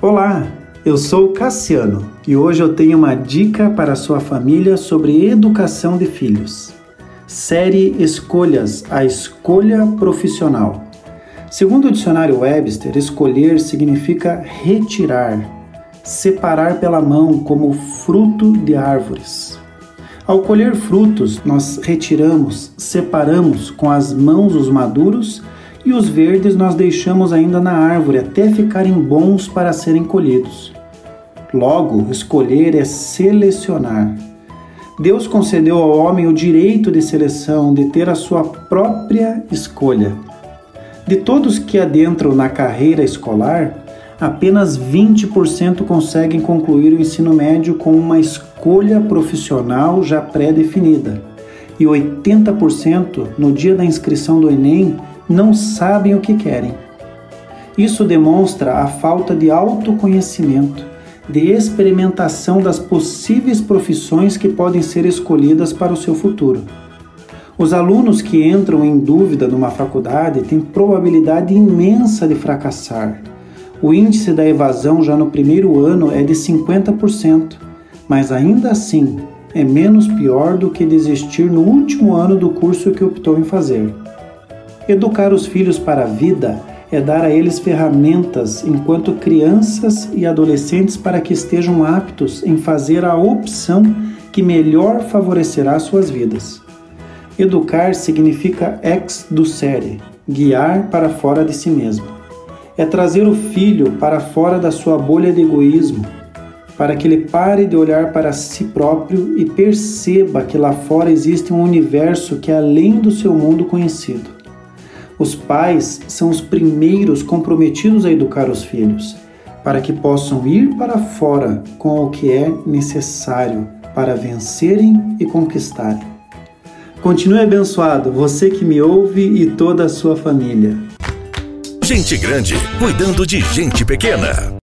Olá, eu sou Cassiano e hoje eu tenho uma dica para sua família sobre educação de filhos. Série Escolhas a Escolha Profissional. Segundo o dicionário Webster, escolher significa retirar, separar pela mão como fruto de árvores. Ao colher frutos, nós retiramos, separamos com as mãos os maduros e os verdes nós deixamos ainda na árvore até ficarem bons para serem colhidos. Logo, escolher é selecionar. Deus concedeu ao homem o direito de seleção, de ter a sua própria escolha. De todos que adentram na carreira escolar, apenas 20% conseguem concluir o ensino médio com uma escolha profissional já pré-definida. E 80% no dia da inscrição do Enem não sabem o que querem. Isso demonstra a falta de autoconhecimento, de experimentação das possíveis profissões que podem ser escolhidas para o seu futuro. Os alunos que entram em dúvida numa faculdade têm probabilidade imensa de fracassar. O índice da evasão já no primeiro ano é de 50%, mas ainda assim é menos pior do que desistir no último ano do curso que optou em fazer. Educar os filhos para a vida é dar a eles ferramentas enquanto crianças e adolescentes para que estejam aptos em fazer a opção que melhor favorecerá suas vidas. Educar significa ex do série, guiar para fora de si mesmo. É trazer o filho para fora da sua bolha de egoísmo, para que ele pare de olhar para si próprio e perceba que lá fora existe um universo que é além do seu mundo conhecido. Os pais são os primeiros comprometidos a educar os filhos, para que possam ir para fora com o que é necessário para vencerem e conquistarem. Continue abençoado, você que me ouve e toda a sua família. Gente grande cuidando de gente pequena.